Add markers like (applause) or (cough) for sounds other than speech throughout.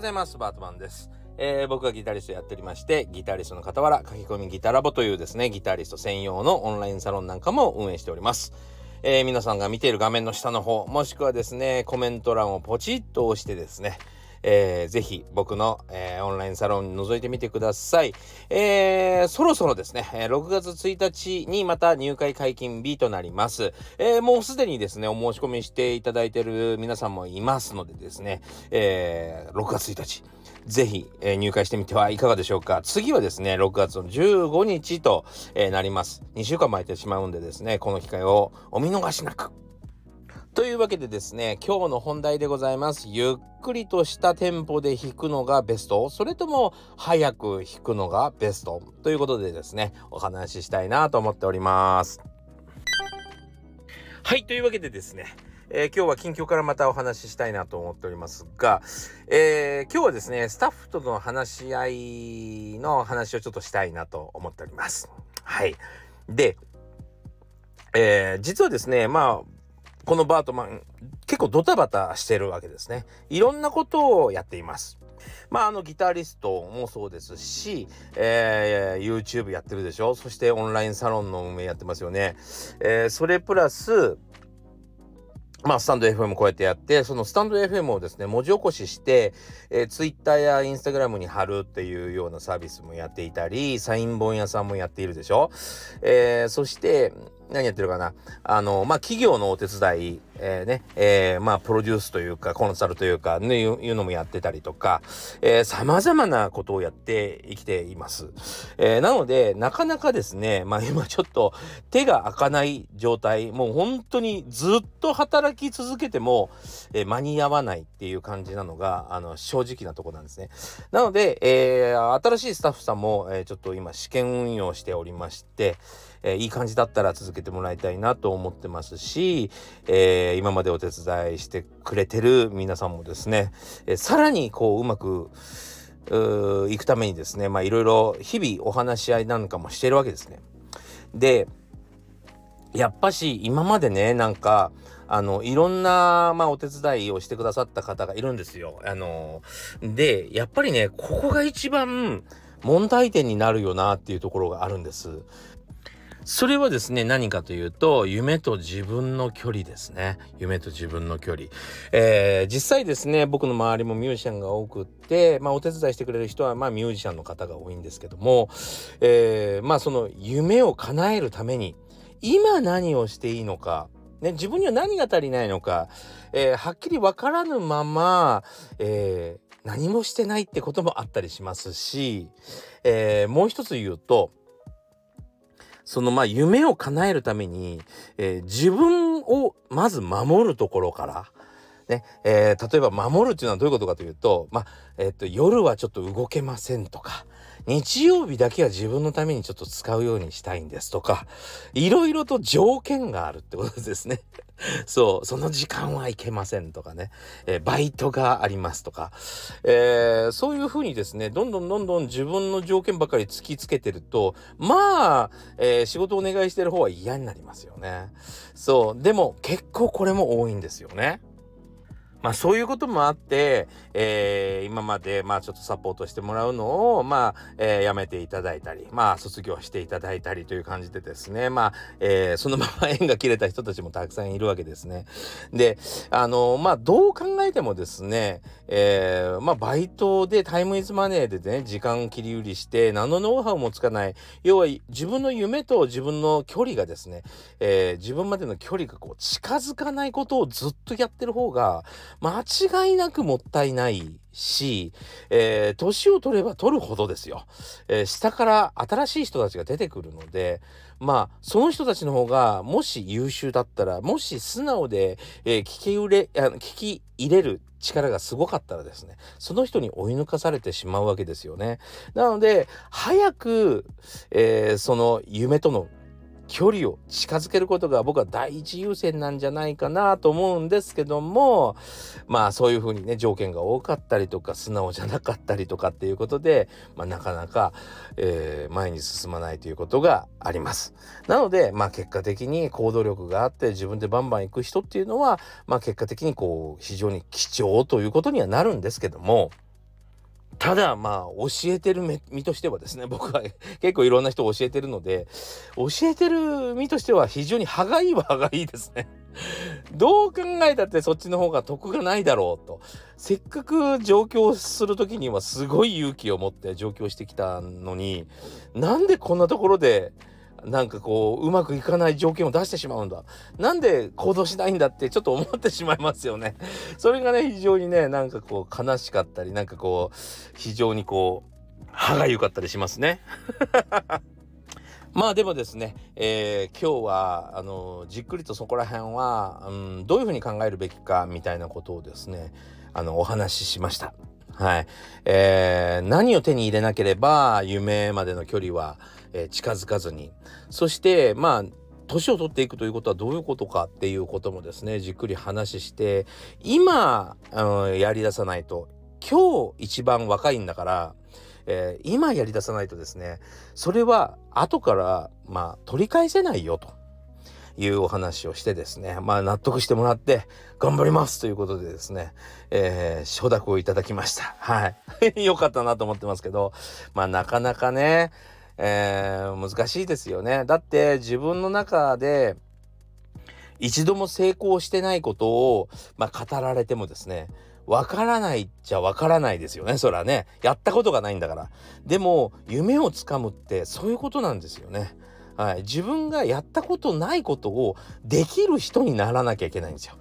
ございます。バートマンです。えー、僕がギタリストやっておりまして、ギタリストの傍ら、書き込みギタラボというですね、ギタリスト専用のオンラインサロンなんかも運営しております。えー、皆さんが見ている画面の下の方、もしくはですね、コメント欄をポチッと押してですね、えー、ぜひ僕の、えー、オンラインサロン覗いてみてください。えー、そろそろですね、6月1日にまた入会解禁日となります。えー、もうすでにですね、お申し込みしていただいている皆さんもいますのでですね、えー、6月1日、ぜひ、えー、入会してみてはいかがでしょうか。次はですね、6月の15日と、えー、なります。2週間も空いてしまうんでですね、この機会をお見逃しなく。というわけでですね、今日の本題でございます。ゆっくりとしたテンポで弾くのがベストそれとも早く弾くのがベストということでですね、お話ししたいなと思っております。はい、というわけでですね、えー、今日は近況からまたお話ししたいなと思っておりますが、えー、今日はですね、スタッフとの話し合いの話をちょっとしたいなと思っております。はい。で、えー、実はですね、まあ、このバートマン、結構ドタバタしてるわけですね。いろんなことをやっています。まあ、あの、ギタリストもそうですし、えー、YouTube やってるでしょ？そしてオンラインサロンの運営やってますよね。えー、それプラス、まあ、スタンド FM こうやってやって、そのスタンド FM をですね、文字起こしして、えー、Twitter や Instagram に貼るっていうようなサービスもやっていたり、サイン本屋さんもやっているでしょ？えー、そして、何やってるかな？あの、まあ、企業のお手伝い、えー、ね、えー、まあ、プロデュースというか、コンサルというか、ね、いうのもやってたりとか、えー、様々なことをやって生きています。えー、なので、なかなかですね、まあ、今ちょっと手が開かない状態、もう本当にずっと働き続けても、えー、間に合わないっていう感じなのが、あの、正直なとこなんですね。なので、えー、新しいスタッフさんも、えー、ちょっと今試験運用しておりまして、えー、いい感じだったら続けてもらいたいなと思ってますし、えー、今までお手伝いしてくれてる皆さんもですね、えー、さらにこううまく行くためにですねまあいろいろ日々お話し合いなんかもしてるわけですね。でやっぱし今までねなんかあのいろんな、まあ、お手伝いをしてくださった方がいるんですよ。あのでやっぱりねここが一番問題点になるよなっていうところがあるんです。それはですね、何かというと、夢と自分の距離ですね。夢と自分の距離。えー、実際ですね、僕の周りもミュージシャンが多くって、まあお手伝いしてくれる人は、まあミュージシャンの方が多いんですけども、えー、まあその夢を叶えるために、今何をしていいのか、ね、自分には何が足りないのか、えー、はっきりわからぬまま、えー、何もしてないってこともあったりしますし、えー、もう一つ言うと、そのまあ夢を叶えるために、えー、自分をまず守るところから、ね、えー、例えば守るっていうのはどういうことかというと、まあ、えっ、と、夜はちょっと動けませんとか、日曜日だけは自分のためにちょっと使うようにしたいんですとか、いろいろと条件があるってことですね。(laughs) そう、その時間はいけませんとかね、えー、バイトがありますとか、えー、そういうふうにですね、どんどんどんどん自分の条件ばかり突きつけてると、まあ、えー、仕事をお願いしてる方は嫌になりますよね。そう、でも結構これも多いんですよね。まあそういうこともあって、えー、今までまあちょっとサポートしてもらうのを、まあ、えー、やめていただいたり、まあ卒業していただいたりという感じでですね、まあ、えー、そのまま縁が切れた人たちもたくさんいるわけですね。で、あの、まあどう考えてもですね、えー、まあバイトでタイムイズマネーでね、時間切り売りして、何のノウハウもつかない、要は自分の夢と自分の距離がですね、えー、自分までの距離がこう近づかないことをずっとやってる方が、間違いなくもったいないし、えー、年を取れば取るほどですよ、えー、下から新しい人たちが出てくるので、まあ、その人たちの方が、もし優秀だったら、もし素直で、えー、聞き入れ、聞き入れる力がすごかったらですね、その人に追い抜かされてしまうわけですよね。なので、早く、えー、その夢との距離を近づけることが僕は第一優先なんじゃないかなと思うんですけどもまあそういうふうにね条件が多かったりとか素直じゃなかったりとかっていうことで、まあ、なかなか、えー、前に進まないということがあります。なのでまあ結果的に行動力があって自分でバンバン行く人っていうのはまあ結果的にこう非常に貴重ということにはなるんですけどもただまあ教えてる身としてはですね (laughs) 僕は結構いろんな人を教えてるので教えてる身としては非常に歯がいいは歯がいいですね。(laughs) どう考えたってそっちの方が得がないだろうとせっかく上京する時にはすごい勇気を持って上京してきたのになんでこんなところでなんかこううまくいかない条件を出してしまうんだ。なんで行動しないんだってちょっと思ってしまいますよね。(laughs) それがね非常にねなんかこう悲しかったりなんかこう非常にこう歯がゆかったりしますね。(laughs) まあでもですね、えー、今日はあのじっくりとそこら辺は、うん、どういうふうに考えるべきかみたいなことをですねあのお話ししました。はい、えー、何を手に入れなければ夢までの距離はえー、近づかずにそしてまあ年を取っていくということはどういうことかっていうこともですねじっくり話して今、うん、やりださないと今日一番若いんだから、えー、今やりださないとですねそれは後からまあ取り返せないよと。いうお話をしてですねまあ納得してもらって頑張りますということでですね、えー、承諾をいただきました。はい。(laughs) よかったなと思ってますけどまあなかなかねえー、難しいですよね。だって自分の中で一度も成功してないことを、まあ、語られてもですねわからないっちゃわからないですよねそらね。やったことがないんだから。でも夢をつかむってそういうことなんですよね。はい、自分がやったことないことをできる人にならなきゃいけないんですよ。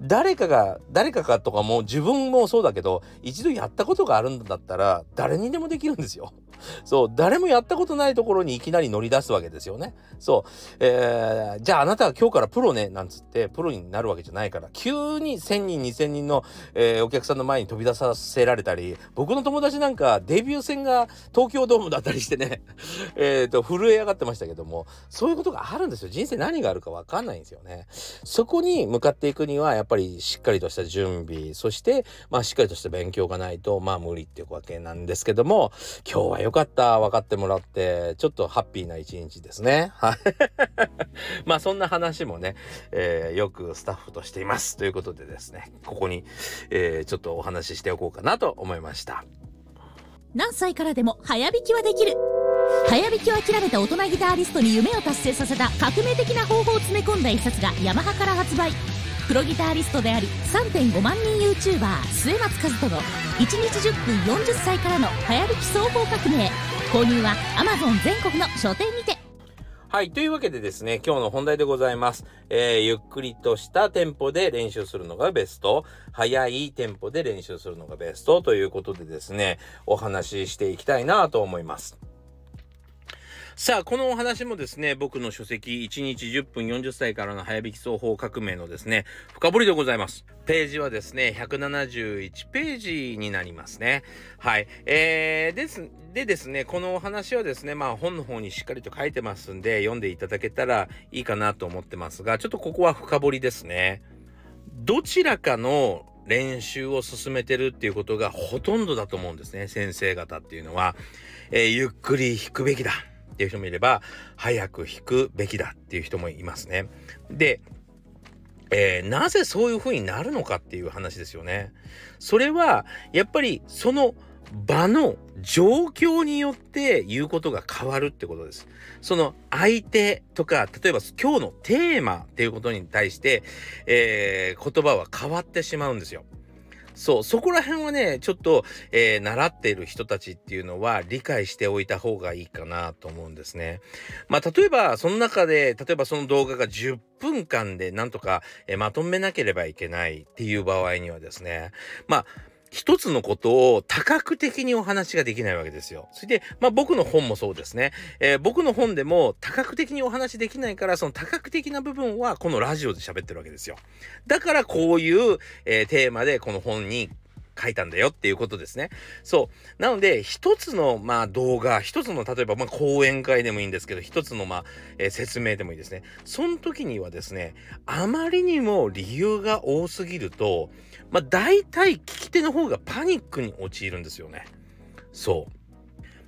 誰かが誰かかとかも自分もそうだけど一度やったことがあるんだったら誰にでもできるんですよ。(laughs) そう誰もやったことないところにいきなり乗り出すわけですよね。そう、えー、じゃああなたは今日からプロねなんつってプロになるわけじゃないから急に1,000人2,000人の、えー、お客さんの前に飛び出させられたり僕の友達なんかデビュー戦が東京ドームだったりしてね (laughs) えっと震え上がってましたけどもそういうことがあるんですよ。人生何があるか分かんないんですよね。そこに向かっていくにはっぱりしっかりとした準備そしてまあしっかりとした勉強がないとまあ無理っていうわけなんですけども今日は良かった分かってもらってちょっとハッピーな一日ですね。はい。(laughs) まあそんな話もね、えー、よくスタッフとしています。ということでですねここに、えー、ちょっとお話ししておこうかなと思いました。何歳からでも早弾きはできる。早弾きを諦めた大人ギタリストに夢を達成させた革命的な方法を詰め込んだ一冊がヤマハから発売。プロギタリストであり3.5万人 YouTuber 末松和人の1日10分40歳からの早弾き総合革命購入は Amazon 全国の書店にてはい。というわけでですね、今日の本題でございます。えー、ゆっくりとしたテンポで練習するのがベスト。速いテンポで練習するのがベストということでですね、お話ししていきたいなと思います。さあ、このお話もですね、僕の書籍、1日10分40歳からの早引き双方革命のですね、深掘りでございます。ページはですね、171ページになりますね。はい。えー、です、でですね、このお話はですね、まあ本の方にしっかりと書いてますんで、読んでいただけたらいいかなと思ってますが、ちょっとここは深掘りですね。どちらかの練習を進めてるっていうことがほとんどだと思うんですね、先生方っていうのは。えー、ゆっくり弾くべきだ。っていう人もいれば早く弾くべきだっていう人もいますね。でえー、なぜそういう風になるのかっていう話ですよね。それはやっぱりその場の状況によって言うことが変わるってことです。その相手とか例えば今日のテーマっていうことに対して、えー、言葉は変わってしまうんですよ。そう、そこら辺はね、ちょっと、えー、習っている人たちっていうのは理解しておいた方がいいかなと思うんですね。まあ、例えば、その中で、例えばその動画が10分間でなんとか、えー、まとめなければいけないっていう場合にはですね、まあ、一つのことを多角的にお話ができないわけですよ。それで、まあ僕の本もそうですね。えー、僕の本でも多角的にお話できないから、その多角的な部分はこのラジオで喋ってるわけですよ。だからこういう、えー、テーマでこの本に書いたんだよっていうことですね。そう。なので、一つの、まあ、動画、一つの、例えば、まあ、講演会でもいいんですけど、一つの、まあ、えー、説明でもいいですね。その時にはですね、あまりにも理由が多すぎると、まあ、大体聞き手の方がパニックに陥るんですよね。そ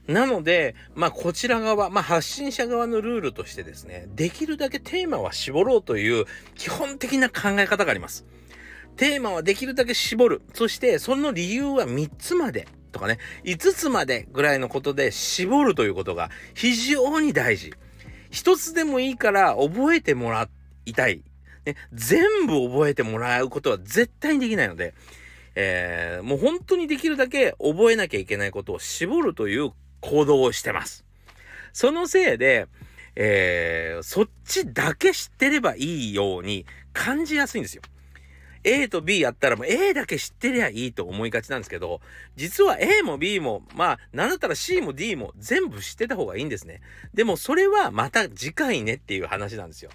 う。なので、まあ、こちら側、まあ、発信者側のルールとしてですね、できるだけテーマは絞ろうという基本的な考え方があります。テーマはできるだけ絞る。そして、その理由は3つまでとかね、5つまでぐらいのことで絞るということが非常に大事。一つでもいいから覚えてもらいたい。ね、全部覚えてもらうことは絶対にできないので、えー、もう本当にできるだけ覚えなきゃいけないことを絞るという行動をしてます。そのせいで、えー、そっちだけ知ってればいいように感じやすいんですよ。A と B やったらもう A だけ知ってりゃいいと思いがちなんですけど、実は A も B も、まあ、なんだったら C も D も全部知ってた方がいいんですね。でもそれはまた次回ねっていう話なんですよ。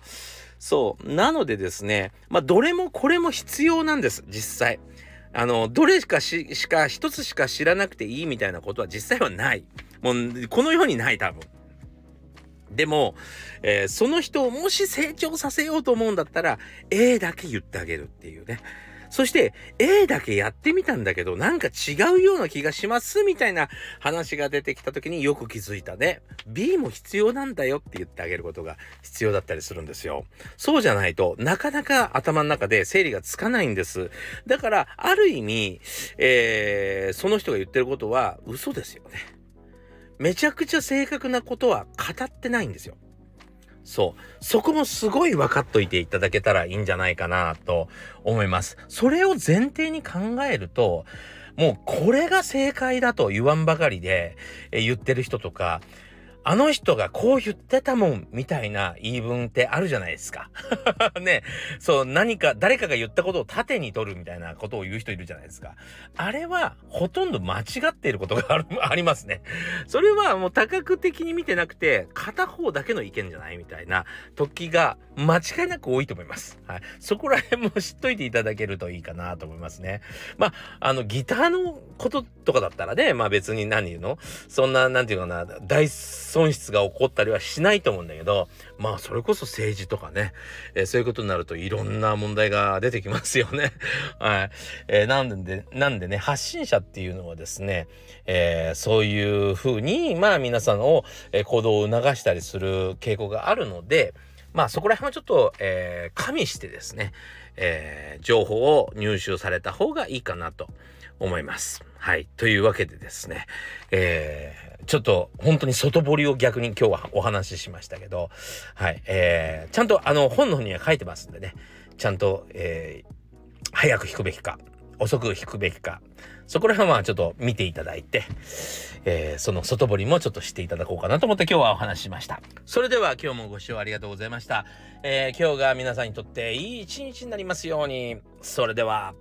そう。なのでですね、まあ、どれもこれも必要なんです、実際。あの、どれしかし、しか、一つしか知らなくていいみたいなことは実際はない。もう、この世にない、多分。でも、えー、その人をもし成長させようと思うんだったら、A だけ言ってあげるっていうね。そして A だけやってみたんだけどなんか違うような気がしますみたいな話が出てきた時によく気づいたね。B も必要なんだよって言ってあげることが必要だったりするんですよ。そうじゃないとなかなか頭の中で整理がつかないんです。だからある意味、えー、その人が言ってることは嘘ですよね。めちゃくちゃ正確なことは語ってないんですよ。そう。そこもすごい分かっといていただけたらいいんじゃないかなと思います。それを前提に考えると、もうこれが正解だと言わんばかりで言ってる人とか、あの人がこう言ってたもん、みたいな言い分ってあるじゃないですか。(laughs) ね。そう、何か、誰かが言ったことを縦に取るみたいなことを言う人いるじゃないですか。あれは、ほとんど間違っていることがある、(laughs) ありますね。それはもう多角的に見てなくて、片方だけの意見じゃないみたいな時が間違いなく多いと思います。はい。そこら辺も知っといていただけるといいかなと思いますね。まあ、あの、ギターのこととかだったらね、まあ別に何言うの？そんな、なんていうかな、大好損失が起こったりはしないと思うんだけど、まあそれこそ政治とかね、えー、そういうことになるといろんな問題が出てきますよね。(laughs) はい。えー、なんで、なんでね、発信者っていうのはですね、えー、そういうふうに、まあ皆さんを、え、行動を促したりする傾向があるので、まあそこら辺はちょっと、えー、加味してですね、えー、情報を入手された方がいいかなと思います。はい。というわけでですね、えー、ちょっと本当に外堀を逆に今日はお話ししましたけど、はい。えー、ちゃんとあの本の方には書いてますんでね、ちゃんと、えー、早く弾くべきか、遅く弾くべきか、そこら辺はちょっと見ていただいて、えー、その外堀もちょっと知っていただこうかなと思って今日はお話ししました。それでは今日もご視聴ありがとうございました。えー、今日が皆さんにとっていい一日になりますように。それでは。